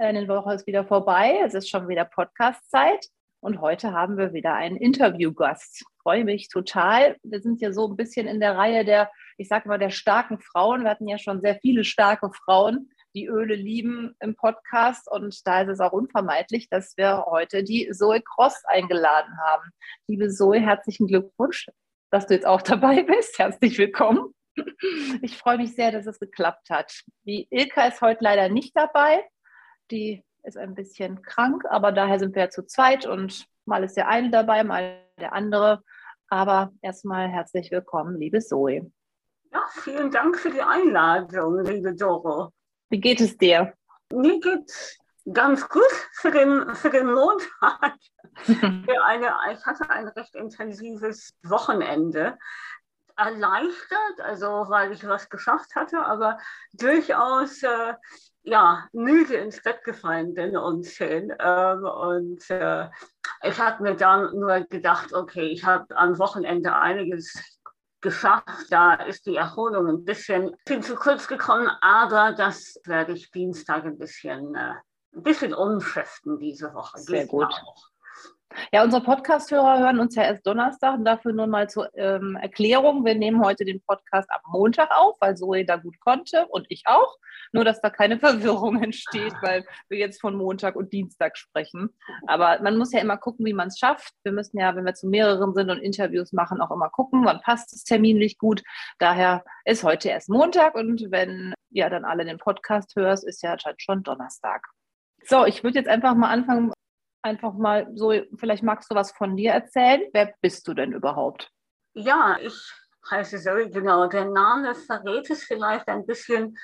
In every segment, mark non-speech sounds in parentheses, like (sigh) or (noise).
Eine Woche ist wieder vorbei. Es ist schon wieder Podcast-Zeit. Und heute haben wir wieder einen Interviewgast. Freue mich total. Wir sind ja so ein bisschen in der Reihe der, ich sage mal, der starken Frauen. Wir hatten ja schon sehr viele starke Frauen, die Öle lieben im Podcast. Und da ist es auch unvermeidlich, dass wir heute die Zoe Cross eingeladen haben. Liebe Zoe, herzlichen Glückwunsch, dass du jetzt auch dabei bist. Herzlich willkommen. Ich freue mich sehr, dass es geklappt hat. Die Ilka ist heute leider nicht dabei. Die ist ein bisschen krank, aber daher sind wir ja zu zweit und mal ist der eine dabei, mal der andere. Aber erstmal herzlich willkommen, liebe Zoe. Ja, vielen Dank für die Einladung, liebe Doro. Wie geht es dir? Mir geht ganz gut für den, für den Montag. (laughs) für eine, ich hatte ein recht intensives Wochenende. Erleichtert, also weil ich was geschafft hatte, aber durchaus äh, ja, müde ins Bett gefallen bin und schön. Ähm, und äh, ich habe mir dann nur gedacht, okay, ich habe am Wochenende einiges geschafft. Da ist die Erholung ein bisschen, bisschen zu kurz gekommen, aber das werde ich Dienstag ein bisschen, äh, ein bisschen umschiften diese Woche. Sehr gut. Auch. Ja, unsere Podcast-Hörer hören uns ja erst Donnerstag und dafür nur mal zur ähm, Erklärung. Wir nehmen heute den Podcast am Montag auf, weil Zoe da gut konnte und ich auch. Nur, dass da keine (laughs) Verwirrung entsteht, weil wir jetzt von Montag und Dienstag sprechen. Aber man muss ja immer gucken, wie man es schafft. Wir müssen ja, wenn wir zu mehreren sind und Interviews machen, auch immer gucken, wann passt es terminlich gut. Daher ist heute erst Montag und wenn ja dann alle den Podcast hörst, ist ja schon Donnerstag. So, ich würde jetzt einfach mal anfangen, einfach mal so, vielleicht magst du was von dir erzählen. Wer bist du denn überhaupt? Ja, ich heiße Zoe, genau. Der Name verrät es vielleicht ein bisschen.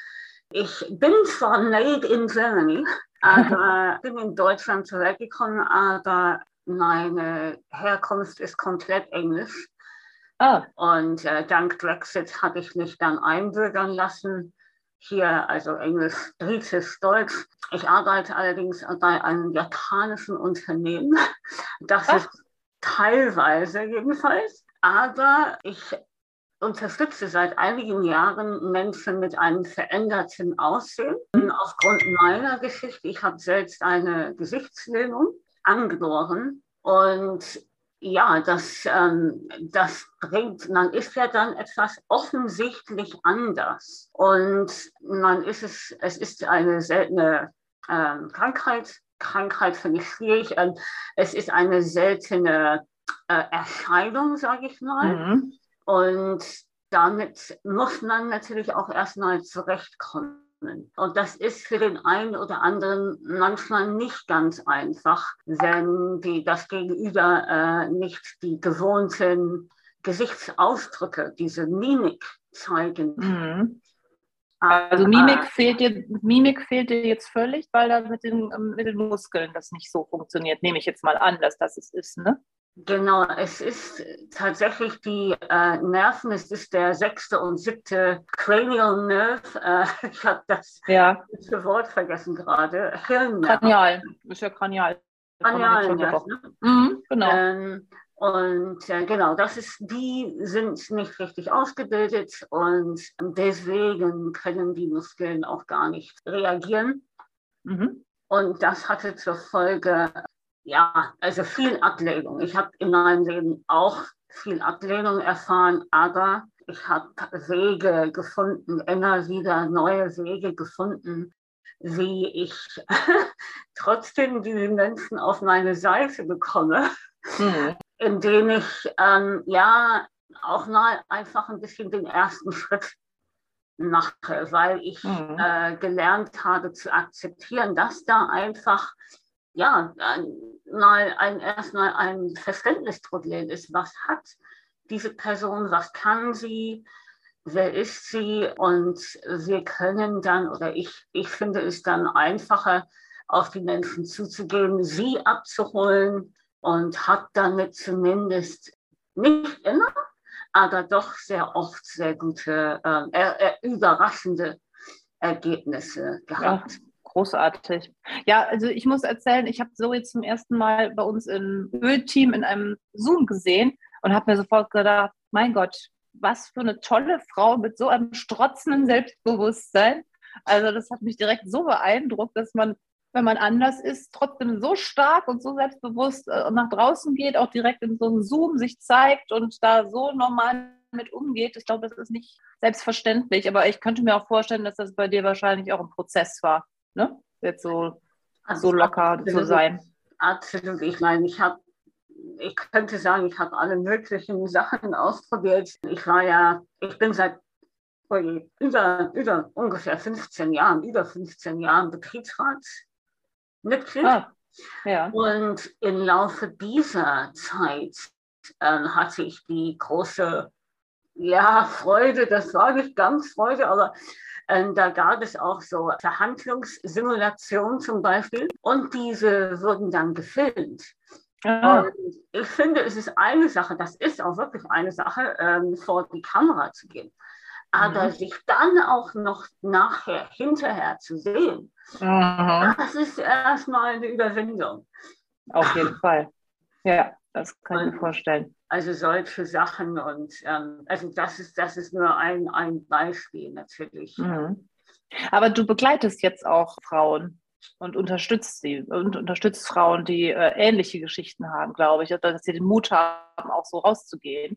Ich bin zwar made in Germany, (laughs) aber bin in Deutschland zurückgekommen, aber meine Herkunft ist komplett Englisch. Ah. Und äh, dank Brexit habe ich mich dann einbürgern lassen hier, also Englisch, Britisch, Deutsch. Ich arbeite allerdings bei einem japanischen Unternehmen. Das Ach. ist teilweise jedenfalls. Aber ich unterstütze seit einigen Jahren Menschen mit einem veränderten Aussehen. Aufgrund meiner Geschichte, ich habe selbst eine Gesichtslähmung angeboren und ja, das, ähm, das bringt, man ist ja dann etwas offensichtlich anders. Und man ist es, es ist eine seltene ähm, Krankheit. Krankheit finde ich schwierig. Ähm, es ist eine seltene äh, Erscheinung, sage ich mal. Mhm. Und damit muss man natürlich auch erstmal zurechtkommen. Und das ist für den einen oder anderen manchmal nicht ganz einfach, wenn die, das Gegenüber äh, nicht die gewohnten Gesichtsausdrücke, diese Mimik zeigen. Mhm. Also Mimik fehlt, dir, Mimik fehlt dir jetzt völlig, weil da mit den, mit den Muskeln das nicht so funktioniert. Nehme ich jetzt mal an, dass das es ist, ne? Genau, es ist tatsächlich die äh, Nerven, es ist der sechste und siebte Cranial Nerve. Äh, (laughs) ich habe das ja. Wort vergessen gerade. Kranial, ist ja Kranial. Kranial, ne? mhm, genau. Ähm, und äh, genau, das ist, die sind nicht richtig ausgebildet und deswegen können die Muskeln auch gar nicht reagieren. Mhm. Und das hatte zur Folge ja, also viel Ablehnung. Ich habe in meinem Leben auch viel Ablehnung erfahren, aber ich habe Wege gefunden, immer wieder neue Wege gefunden, wie ich (laughs) trotzdem diese Menschen auf meine Seite bekomme, mhm. indem ich ähm, ja auch mal einfach ein bisschen den ersten Schritt mache, weil ich mhm. äh, gelernt habe zu akzeptieren, dass da einfach ja, mal ein, erstmal ein Verständnisproblem ist. Was hat diese Person, was kann sie, wer ist sie? Und wir können dann, oder ich, ich finde es dann einfacher, auf die Menschen zuzugehen, sie abzuholen und hat damit zumindest nicht immer, aber doch sehr oft sehr gute, äh, äh, überraschende Ergebnisse gehabt. Ja, großartig. Ja, also ich muss erzählen, ich habe Zoe zum ersten Mal bei uns im Ölteam in einem Zoom gesehen und habe mir sofort gedacht, mein Gott, was für eine tolle Frau mit so einem strotzenden Selbstbewusstsein. Also das hat mich direkt so beeindruckt, dass man, wenn man anders ist, trotzdem so stark und so selbstbewusst äh, nach draußen geht, auch direkt in so einem Zoom sich zeigt und da so normal mit umgeht. Ich glaube, das ist nicht selbstverständlich, aber ich könnte mir auch vorstellen, dass das bei dir wahrscheinlich auch ein Prozess war, ne? Jetzt so, also so locker absolut, zu sein. Absolut. Ich meine, ich habe ich könnte sagen, ich habe alle möglichen (laughs) Sachen ausprobiert. Ich war ja, ich bin seit über, über ungefähr 15 Jahren, über 15 Jahren Betriebsratsmitglied. Ah, ja. Und im Laufe dieser Zeit äh, hatte ich die große ja, Freude, das war nicht ganz Freude, aber da gab es auch so Verhandlungssimulationen zum Beispiel und diese wurden dann gefilmt. Ah. Und ich finde, es ist eine Sache, das ist auch wirklich eine Sache, ähm, vor die Kamera zu gehen. Aber mhm. sich dann auch noch nachher, hinterher zu sehen, mhm. das ist erstmal eine Überwindung. Auf jeden Fall. Ja, das kann und, ich mir vorstellen. Also solche Sachen und ähm, also das ist, das ist nur ein, ein Beispiel natürlich. Mhm. Aber du begleitest jetzt auch Frauen und unterstützt sie und unterstützt Frauen, die äh, ähnliche Geschichten haben, glaube ich, dass sie den Mut haben, auch so rauszugehen.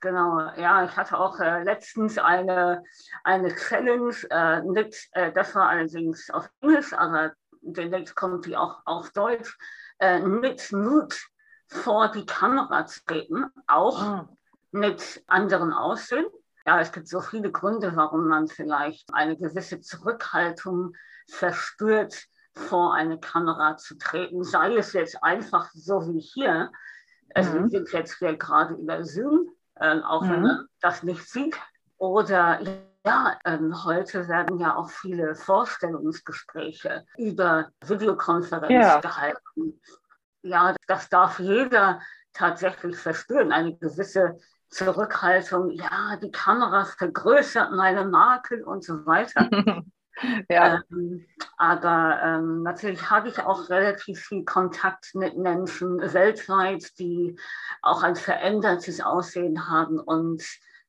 Genau, ja, ich hatte auch äh, letztens eine, eine Challenge äh, mit, äh, das war allerdings auf Englisch, aber demnächst kommt die auch auf Deutsch, äh, mit Mut vor die Kamera zu treten, auch oh. mit anderen Aussehen. Ja, es gibt so viele Gründe, warum man vielleicht eine gewisse Zurückhaltung verspürt, vor eine Kamera zu treten, sei es jetzt einfach so wie hier. Also mhm. wir sind jetzt hier gerade über Zoom, äh, auch mhm. wenn man das nicht sieht. Oder ja, ähm, heute werden ja auch viele Vorstellungsgespräche über Videokonferenz ja. gehalten. Ja, das darf jeder tatsächlich verspüren, eine gewisse Zurückhaltung. Ja, die Kamera vergrößert meine Makel und so weiter. (laughs) Ja. Ähm, aber ähm, natürlich habe ich auch relativ viel Kontakt mit Menschen weltweit, die auch ein verändertes Aussehen haben. Und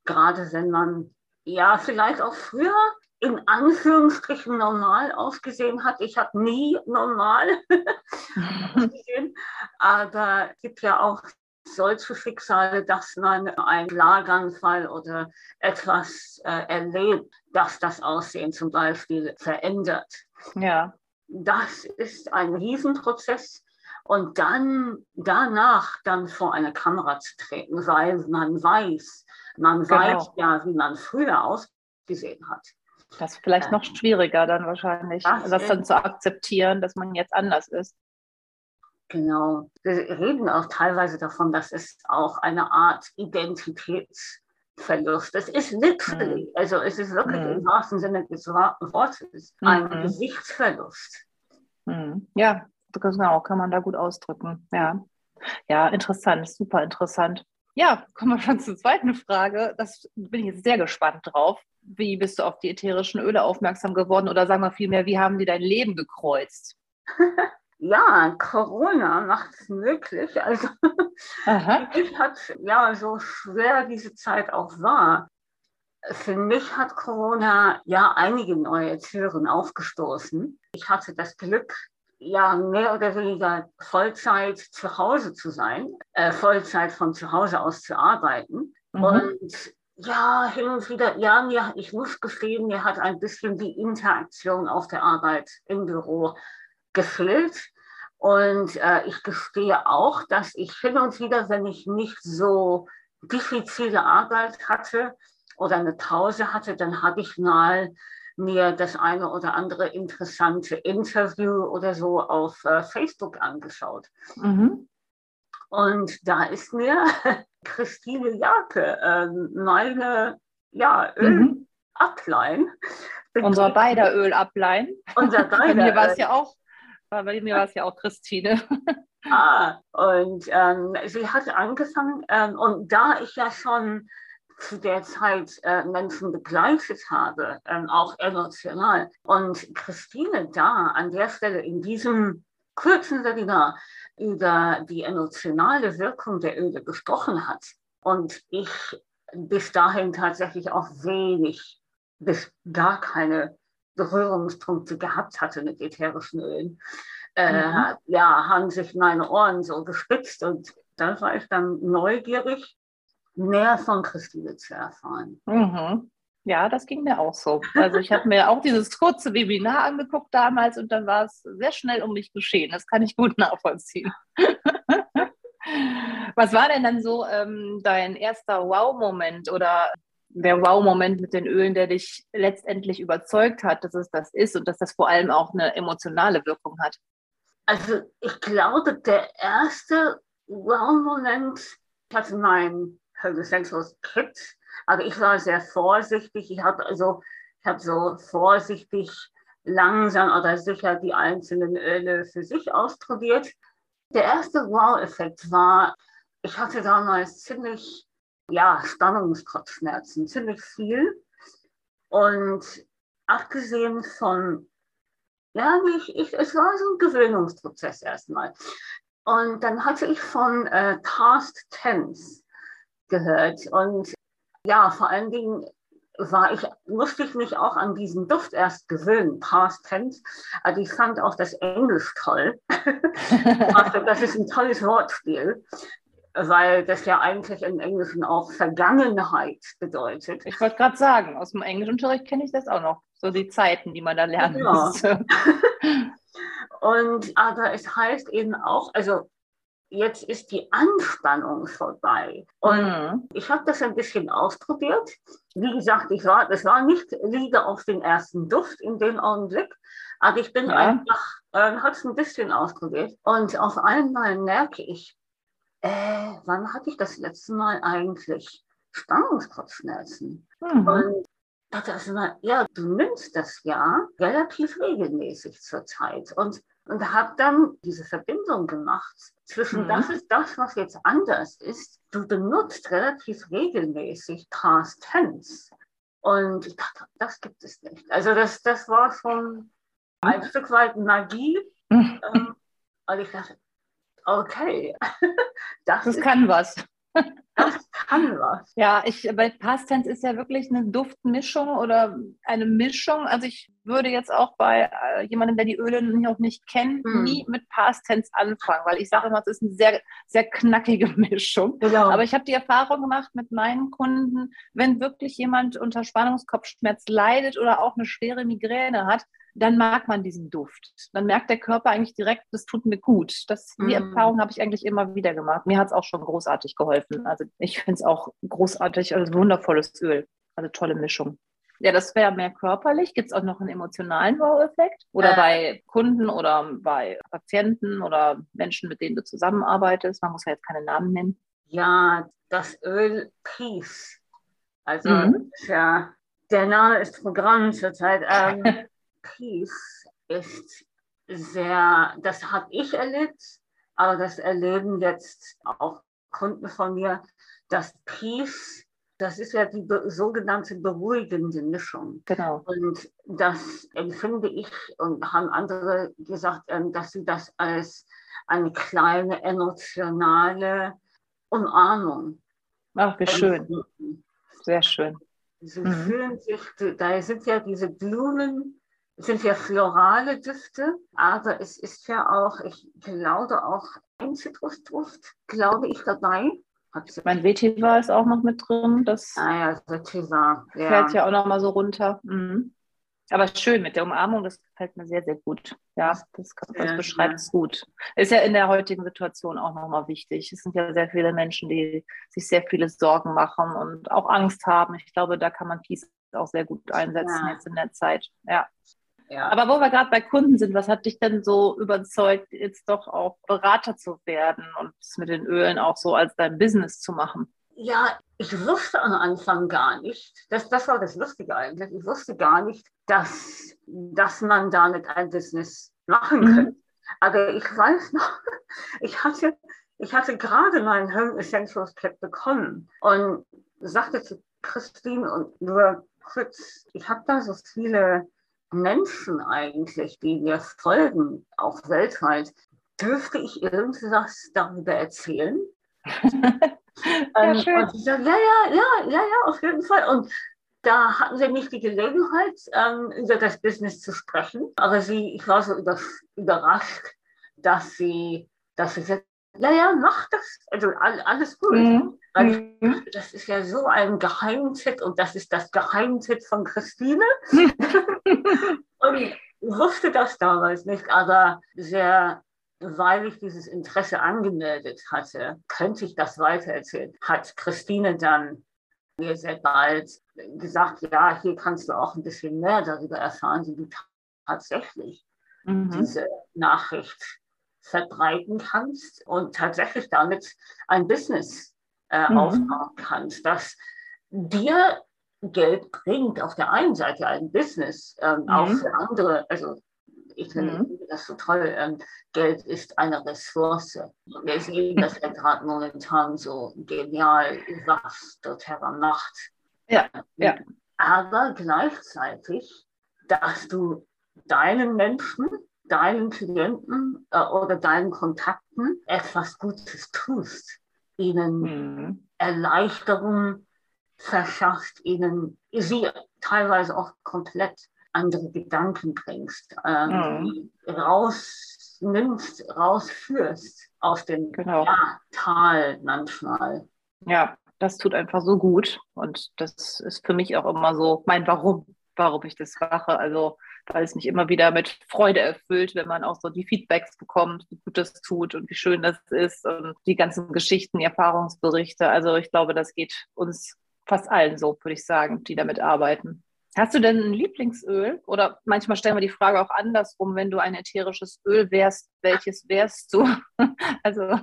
gerade wenn man ja vielleicht auch früher in Anführungsstrichen normal ausgesehen hat. Ich habe nie normal (laughs) ausgesehen, aber es gibt ja auch solche Schicksale, dass man einen Schlaganfall oder etwas äh, erlebt, dass das Aussehen zum Beispiel verändert. Ja. Das ist ein Riesenprozess. Und dann danach dann vor eine Kamera zu treten, weil man weiß, man genau. weiß ja, wie man früher ausgesehen hat. Das ist vielleicht noch schwieriger dann wahrscheinlich, das, das dann zu akzeptieren, dass man jetzt anders ist. Genau. Wir reden auch teilweise davon, dass es auch eine Art Identitätsverlust. Das ist literally, mhm. also es ist wirklich mhm. im wahrsten Sinne des Wortes ein mhm. Gesichtsverlust. Mhm. Ja, genau, kann man da gut ausdrücken. Ja, ja interessant, super interessant. Ja, kommen wir schon zur zweiten Frage. Das bin ich jetzt sehr gespannt drauf. Wie bist du auf die ätherischen Öle aufmerksam geworden oder sagen wir vielmehr, wie haben die dein Leben gekreuzt? (laughs) ja, Corona macht es möglich. Also (laughs) ich hat ja so schwer diese Zeit auch war. Für mich hat Corona ja einige neue Türen aufgestoßen. Ich hatte das Glück, ja mehr oder weniger Vollzeit zu Hause zu sein, äh, Vollzeit von zu Hause aus zu arbeiten. Mhm. Und ja, hin und wieder, ja, mir, ich muss gestehen, mir hat ein bisschen die Interaktion auf der Arbeit im Büro gefehlt. Und äh, ich gestehe auch, dass ich hin und wieder, wenn ich nicht so diffizile Arbeit hatte oder eine Pause hatte, dann habe ich mal mir das eine oder andere interessante Interview oder so auf äh, Facebook angeschaut. Mhm. Und da ist mir (laughs) Christine Jake, äh, meine ja, Ölablein. Mhm. Unser beider Ölablein. Unser beider. (laughs) Bei mir war es ja auch Bei mir war es ja auch Christine. (laughs) ah, und ähm, sie hat angefangen, ähm, und da ich ja schon zu der Zeit äh, Menschen begleitet habe, ähm, auch emotional, und Christine da an der Stelle in diesem kurzen Webinar über die emotionale Wirkung der Öle gesprochen hat. Und ich bis dahin tatsächlich auch wenig bis gar keine Berührungspunkte gehabt hatte mit ätherischen Ölen, äh, mhm. ja, haben sich meine Ohren so gespitzt und da war ich dann neugierig, mehr von Christine zu erfahren. Mhm. Ja, das ging mir auch so. Also ich habe mir auch dieses kurze Webinar angeguckt damals und dann war es sehr schnell um mich geschehen. Das kann ich gut nachvollziehen. (laughs) Was war denn dann so ähm, dein erster Wow-Moment oder der Wow-Moment mit den Ölen, der dich letztendlich überzeugt hat, dass es das ist und dass das vor allem auch eine emotionale Wirkung hat? Also ich glaube, der erste Wow-Moment, ich hatte mein Holy Essentials Kit, aber ich war sehr vorsichtig. Ich habe also, ich so vorsichtig langsam oder sicher die einzelnen Öle für sich ausprobiert. Der erste Wow-Effekt war, ich hatte damals ziemlich ja, Spannungskopfschmerzen, ziemlich viel. Und abgesehen von, ja, ich, ich, es war so ein Gewöhnungsprozess erstmal. Und dann hatte ich von äh, Past Tense gehört. Und ja, vor allen Dingen war ich, musste ich mich auch an diesen Duft erst gewöhnen, Past Tense. Also ich fand auch das Englisch toll. (laughs) also das ist ein tolles Wortspiel weil das ja eigentlich im Englischen auch Vergangenheit bedeutet. Ich wollte gerade sagen, aus dem Englischunterricht kenne ich das auch noch, so die Zeiten, die man da lernen ja. musste. (laughs) (laughs) Und aber es heißt eben auch, also jetzt ist die Anspannung vorbei. Und mhm. ich habe das ein bisschen ausprobiert. Wie gesagt, ich war, das war nicht Liebe auf den ersten Duft in dem Augenblick, aber ich bin ja. einfach, äh, habe es ein bisschen ausprobiert. Und auf einmal merke ich, äh, wann hatte ich das letzte Mal eigentlich Spannungskopfschmerzen? Mhm. Und dachte also mal, ja, du nimmst das ja relativ regelmäßig zurzeit. Und, und habe dann diese Verbindung gemacht zwischen mhm. das ist das, was jetzt anders ist. Du benutzt relativ regelmäßig Past Tense. Und ich dachte, das gibt es nicht. Also das, das war schon ein Stück weit Magie. Mhm. Ähm, und ich dachte, okay, (laughs) das, das kann was. Das kann was. Ja, ich, bei Past Tense ist ja wirklich eine Duftmischung oder eine Mischung. Also ich würde jetzt auch bei äh, jemandem, der die Öle noch nicht kennt, hm. nie mit Past Tense anfangen, weil ich sage immer, es ist eine sehr, sehr knackige (laughs) Mischung. Genau. Aber ich habe die Erfahrung gemacht mit meinen Kunden, wenn wirklich jemand unter Spannungskopfschmerz leidet oder auch eine schwere Migräne hat, dann mag man diesen Duft. Dann merkt der Körper eigentlich direkt, das tut mir gut. Das, die mm. Erfahrung habe ich eigentlich immer wieder gemacht. Mir hat es auch schon großartig geholfen. Also ich finde es auch großartig, also wundervolles Öl. Also tolle Mischung. Ja, das wäre mehr körperlich. Gibt es auch noch einen emotionalen Wow-Effekt? Oder äh. bei Kunden oder bei Patienten oder Menschen, mit denen du zusammenarbeitest? Man muss ja jetzt keine Namen nennen. Ja, das Öl Peace. Also mhm. ja, der Name ist Programm zurzeit. Ähm, (laughs) Peace ist sehr, das habe ich erlebt, aber das erleben jetzt auch Kunden von mir, dass Peace, das ist ja die sogenannte beruhigende Mischung. Genau. Und das empfinde ich und haben andere gesagt, ähm, dass sie das als eine kleine emotionale Umarmung. Ach, wie schön. Sehr schön. Sie mhm. fühlen sich, da sind ja diese Blumen, sind ja florale Düfte, aber es ist ja auch, ich glaube auch ein Zitrusduft, glaube ich, dabei. Mein Vetiver ist auch noch mit drin. Das ah ja, Vetiver. Ja. fällt ja auch noch mal so runter. Mhm. Aber schön mit der Umarmung, das gefällt mir sehr, sehr gut. Ja, das, das beschreibt es gut. Ist ja in der heutigen Situation auch nochmal wichtig. Es sind ja sehr viele Menschen, die sich sehr viele Sorgen machen und auch Angst haben. Ich glaube, da kann man Peace auch sehr gut einsetzen ja. jetzt in der Zeit. Ja. Ja. Aber wo wir gerade bei Kunden sind, was hat dich denn so überzeugt, jetzt doch auch Berater zu werden und es mit den Ölen auch so als dein Business zu machen? Ja, ich wusste am Anfang gar nicht, das, das war das Lustige eigentlich, ich wusste gar nicht, dass, dass man damit ein Business machen mhm. kann. Aber ich weiß noch, (laughs) ich hatte, ich hatte gerade meinen Home Essentials Kit bekommen und sagte zu Christine und nur kurz, ich habe da so viele Menschen eigentlich, die mir folgen, auch weltweit. Dürfte ich irgendwas darüber erzählen? (laughs) ja, ähm, und sie sagt, ja, ja, ja, ja, ja, auf jeden Fall. Und da hatten sie nicht die Gelegenheit, ähm, über das Business zu sprechen. Aber sie, ich war so über, überrascht, dass sie, dass sie sagt, ja, ja, mach das. Also alles gut. Mhm. Weil mhm. das ist ja so ein Geheimtipp und das ist das Geheimtipp von Christine. (laughs) und ich wusste das damals nicht, aber sehr, weil ich dieses Interesse angemeldet hatte, könnte ich das weitererzählen. Hat Christine dann mir sehr bald gesagt, ja, hier kannst du auch ein bisschen mehr darüber erfahren, wie du tatsächlich mhm. diese Nachricht verbreiten kannst und tatsächlich damit ein Business äh, mhm. aufbauen kannst, das dir Geld bringt. Auf der einen Seite ein Business, ähm, mhm. auch für andere, also ich finde mhm. das so toll. Ähm, Geld ist eine Ressource. Wir sehen das ja gerade momentan so genial, was doTERRA macht. Ja, ja. Aber gleichzeitig, dass du deinen Menschen, deinen Klienten äh, oder deinen Kontakten etwas Gutes tust, ihnen mhm. Erleichterung verschafft, ihnen sie teilweise auch komplett andere Gedanken bringst, ähm, mhm. rausnimmst, rausführst aus dem genau. ja, Tal manchmal. Ja, das tut einfach so gut und das ist für mich auch immer so mein Warum, warum ich das mache. Also weil es mich immer wieder mit Freude erfüllt, wenn man auch so die Feedbacks bekommt, wie gut das tut und wie schön das ist und die ganzen Geschichten, die Erfahrungsberichte. Also ich glaube, das geht uns fast allen so, würde ich sagen, die damit arbeiten. Hast du denn ein Lieblingsöl? Oder manchmal stellen wir die Frage auch andersrum, wenn du ein ätherisches Öl wärst, welches wärst du? (laughs) also.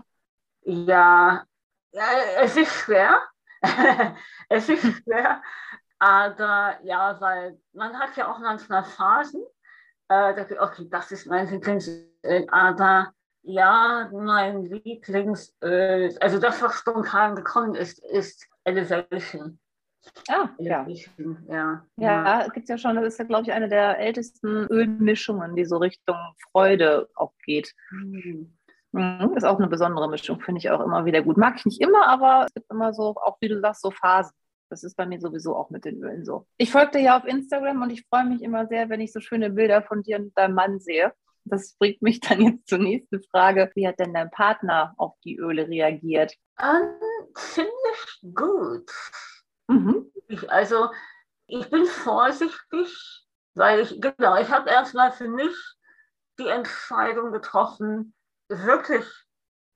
Ja, ja, es ist schwer. (laughs) es ist schwer. Aber ja, weil man hat ja auch manchmal Phasen, äh, da okay, das ist mein Lieblingsöl. Aber ja, mein Lieblingsöl, also das, was spontan gekommen ist, ist Elevation. Ah, ja. Ja, ja gibt es ja schon, das ist ja, glaube ich, eine der ältesten Ölmischungen, die so Richtung Freude auch geht. Mhm. Mhm, ist auch eine besondere Mischung, finde ich auch immer wieder gut. Mag ich nicht immer, aber es gibt immer so, auch wie du sagst, so Phasen. Das ist bei mir sowieso auch mit den Ölen so. Ich folge dir ja auf Instagram und ich freue mich immer sehr, wenn ich so schöne Bilder von dir und deinem Mann sehe. Das bringt mich (laughs) dann jetzt zur nächsten Frage. Wie hat denn dein Partner auf die Öle reagiert? Um, ziemlich gut. Mhm. Ich, also ich bin vorsichtig, weil ich, genau, ich habe erstmal für mich die Entscheidung getroffen, wirklich,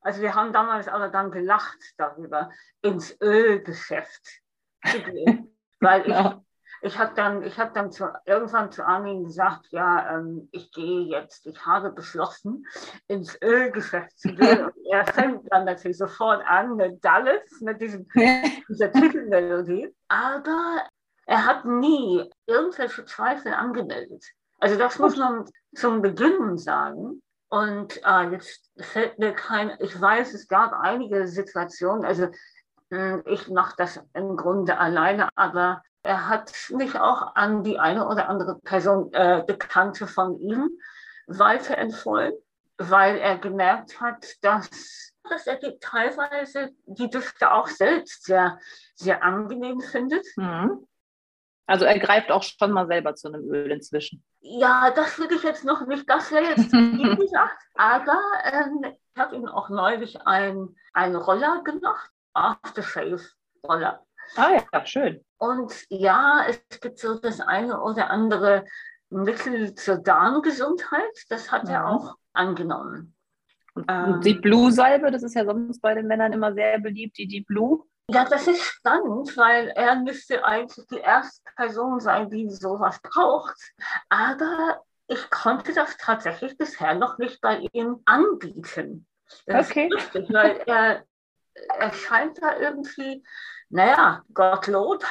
also wir haben damals aber dann gelacht darüber, ins Ölgeschäft zu gehen. (laughs) weil ich, ja. ich habe dann, ich hab dann zu, irgendwann zu Armin gesagt, ja, ähm, ich gehe jetzt, ich habe beschlossen, ins Ölgeschäft zu gehen. Und er fängt dann natürlich sofort an mit Dallas, mit diesem, (laughs) dieser Titelmelodie. Aber er hat nie irgendwelche Zweifel angemeldet. Also das muss man zum Beginn sagen. Und äh, jetzt fällt mir kein, ich weiß, es gab einige Situationen, also ich mache das im Grunde alleine, aber er hat mich auch an die eine oder andere Person, äh, Bekannte von ihm, weiterempfohlen, weil er gemerkt hat, dass, dass er die teilweise die Düfte auch selbst sehr, sehr angenehm findet. Mhm. Also er greift auch schon mal selber zu einem Öl inzwischen. Ja, das würde ich jetzt noch nicht, das wäre jetzt (laughs) wie gesagt. Aber ähm, ich habe ihm auch neulich einen Roller gemacht, Aftershave-Roller. Ah ja, schön. Und ja, es gibt so das eine oder andere Mittel zur Darmgesundheit, das hat ja. er auch angenommen. Und ähm, die Blue-Salbe, das ist ja sonst bei den Männern immer sehr beliebt, die Deep Blue. Ja, das ist spannend, weil er müsste eigentlich die erste Person sein, die sowas braucht. Aber ich konnte das tatsächlich bisher noch nicht bei ihm anbieten. Das okay. Lustig, weil er, er scheint da irgendwie, naja, Gottlob,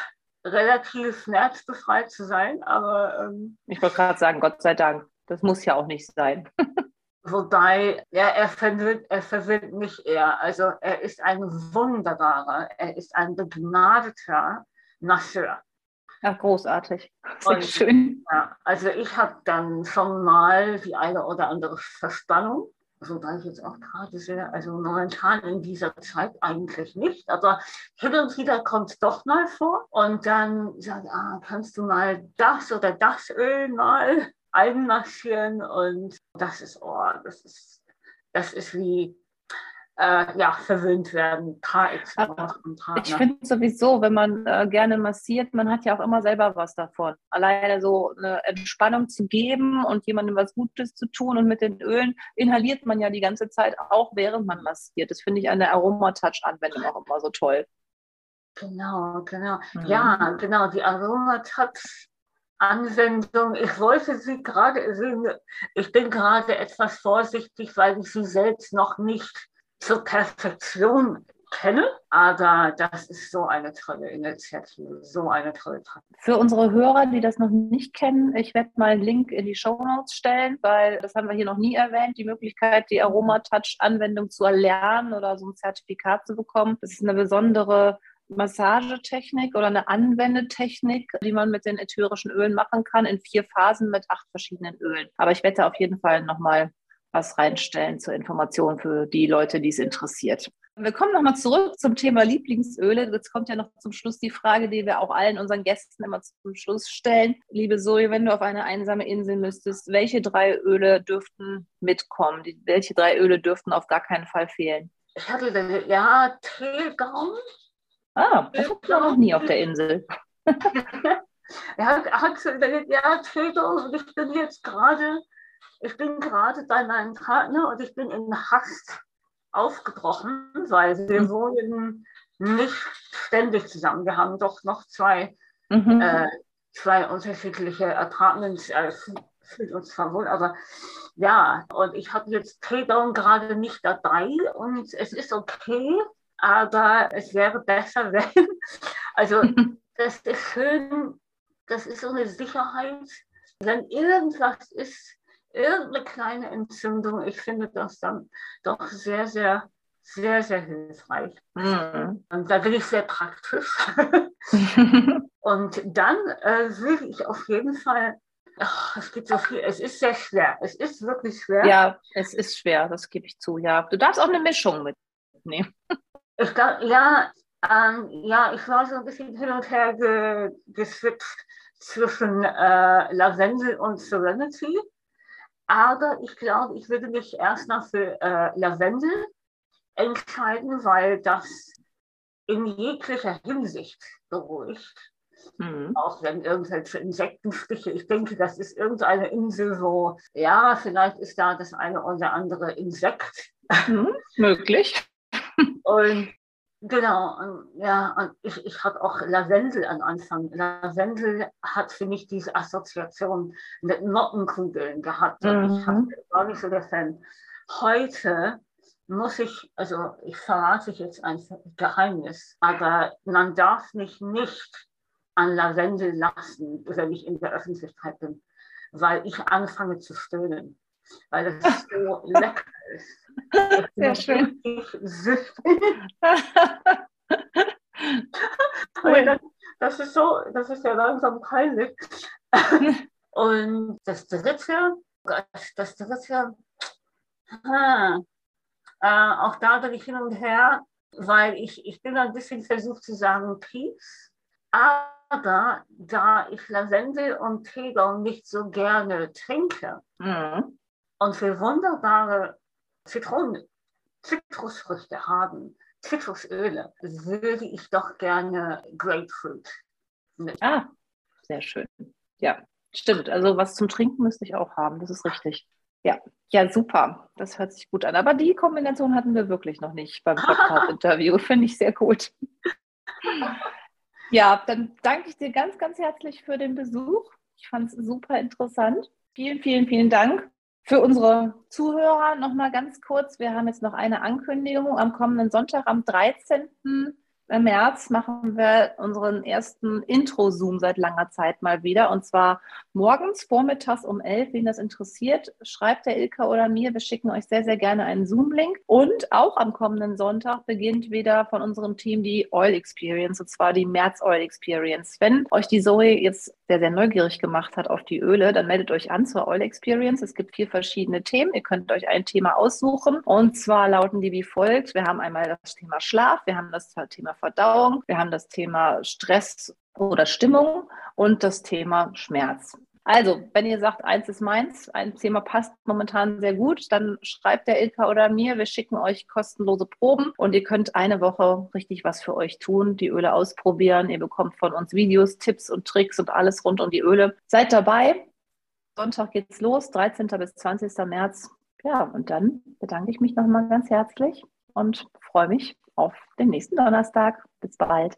relativ schmerzbefreit zu sein, aber. Ähm, ich wollte gerade sagen, Gott sei Dank. Das muss ja auch nicht sein. (laughs) Wobei, ja, er verwirrt, er verwirrt mich eher. Also er ist ein wunderbarer, er ist ein begnadeter Masseur. Ja, großartig. (laughs) Sehr Und, schön. Ja, also ich habe dann schon mal die eine oder andere Verspannung, wobei ich jetzt auch gerade sehe, also momentan in dieser Zeit eigentlich nicht, aber hin und wieder kommt es doch mal vor und dann sagt, ah, kannst du mal das oder das Öl mal einmarschieren und das ist, oh, das ist, das ist wie äh, ja, verwöhnt werden. ich finde sowieso, wenn man äh, gerne massiert, man hat ja auch immer selber was davon. Alleine so eine Entspannung zu geben und jemandem was Gutes zu tun und mit den Ölen inhaliert man ja die ganze Zeit auch, während man massiert. Das finde ich an der Aromatouch-Anwendung auch immer so toll. Genau, genau. Mhm. Ja, genau, die Aromatouch Anwendung. Ich wollte sie gerade, ich bin gerade etwas vorsichtig, weil ich sie selbst noch nicht zur Perfektion kenne, aber das ist so eine tolle Initiative, so eine tolle Sache. Für unsere Hörer, die das noch nicht kennen, ich werde mal einen Link in die Show Notes stellen, weil das haben wir hier noch nie erwähnt, die Möglichkeit, die Aromatouch-Anwendung zu erlernen oder so ein Zertifikat zu bekommen. Das ist eine besondere Massagetechnik oder eine Anwendetechnik, die man mit den ätherischen Ölen machen kann, in vier Phasen mit acht verschiedenen Ölen. Aber ich da auf jeden Fall nochmal was reinstellen zur Information für die Leute, die es interessiert. Wir kommen nochmal zurück zum Thema Lieblingsöle. Jetzt kommt ja noch zum Schluss die Frage, die wir auch allen unseren Gästen immer zum Schluss stellen. Liebe Zoe, wenn du auf eine einsame Insel müsstest, welche drei Öle dürften mitkommen? welche drei Öle dürften auf gar keinen Fall fehlen? Ich hatte, ja, Teegaum. Ah, das hatten wir noch nie auf der Insel. (laughs) hat, hat ja, und ich bin jetzt gerade ich bin gerade bei meinem Partner und ich bin in Hast aufgebrochen, weil wir mhm. wohnen nicht ständig zusammen. Wir haben doch noch zwei, mhm. äh, zwei unterschiedliche Apartments. Äh, fühlt uns zwar wohl, aber ja, und ich habe jetzt Paydown gerade nicht dabei und es ist okay, aber es wäre besser, (laughs) wenn, also (laughs) das ist schön, das ist so eine Sicherheit, wenn irgendwas ist, irgendeine kleine Entzündung, ich finde das dann doch sehr, sehr, sehr, sehr hilfreich. Mhm. Und da bin ich sehr praktisch. (laughs) und dann äh, will ich auf jeden Fall Ach, es gibt so viel. Es ist sehr schwer. Es ist wirklich schwer. Ja, es ist schwer, das gebe ich zu. Ja, du darfst auch eine Mischung mitnehmen. (laughs) Ich glaub, ja, ähm, ja, ich war so ein bisschen hin und her ge geswitcht zwischen äh, Lavendel und Serenity. Aber ich glaube, ich würde mich erstmal für äh, Lavendel entscheiden, weil das in jeglicher Hinsicht beruhigt. Mhm. Auch wenn irgendwelche Insektenstiche, ich denke, das ist irgendeine Insel, wo, ja, vielleicht ist da das eine oder andere Insekt. Mhm, möglich. (laughs) Und Genau, und, ja, und ich, ich hatte auch Lavendel am Anfang. Lavendel hat für mich diese Assoziation mit Mottenkugeln gehabt. Mhm. Ich war nicht so der Fan. Heute muss ich, also ich verrate jetzt ein Geheimnis, aber man darf mich nicht an Lavendel lassen, wenn ich in der Öffentlichkeit bin, weil ich anfange zu stöhnen, weil es (laughs) so lecker ist. Sehr schön. cool. (laughs) das, ist so, das ist ja langsam peinlich. (laughs) Und das dritte, das dritte, ah, äh, auch da bin ich hin und her, weil ich, ich bin ein bisschen versucht zu sagen Peace, aber da ich Lavendel und Tegel nicht so gerne trinke mhm. und für wunderbare Zitronen, Zitrusfrüchte haben, Zitrusöle, würde ich doch gerne Grapefruit mit. Ah, sehr schön. Ja, stimmt. Also was zum Trinken müsste ich auch haben, das ist richtig. Ja, ja, super. Das hört sich gut an. Aber die Kombination hatten wir wirklich noch nicht beim Podcast-Interview. (laughs) Finde ich sehr gut. Ja, dann danke ich dir ganz, ganz herzlich für den Besuch. Ich fand es super interessant. Vielen, vielen, vielen Dank. Für unsere Zuhörer noch mal ganz kurz, wir haben jetzt noch eine Ankündigung. Am kommenden Sonntag, am 13. im März machen wir unseren ersten Intro-Zoom seit langer Zeit mal wieder. Und zwar morgens, vormittags um 11. Wen das interessiert, schreibt der Ilka oder mir. Wir schicken euch sehr, sehr gerne einen Zoom-Link. Und auch am kommenden Sonntag beginnt wieder von unserem Team die Oil Experience, und zwar die März Oil Experience. Wenn euch die Zoe jetzt sehr, sehr neugierig gemacht hat auf die Öle, dann meldet euch an zur Oil Experience. Es gibt vier verschiedene Themen. Ihr könnt euch ein Thema aussuchen. Und zwar lauten die wie folgt. Wir haben einmal das Thema Schlaf, wir haben das Thema Verdauung, wir haben das Thema Stress oder Stimmung und das Thema Schmerz. Also, wenn ihr sagt, eins ist meins, ein Thema passt momentan sehr gut, dann schreibt der Ilka oder mir. Wir schicken euch kostenlose Proben und ihr könnt eine Woche richtig was für euch tun, die Öle ausprobieren. Ihr bekommt von uns Videos, Tipps und Tricks und alles rund um die Öle. Seid dabei. Sonntag geht's los, 13. bis 20. März. Ja, und dann bedanke ich mich nochmal ganz herzlich und freue mich auf den nächsten Donnerstag. Bis bald.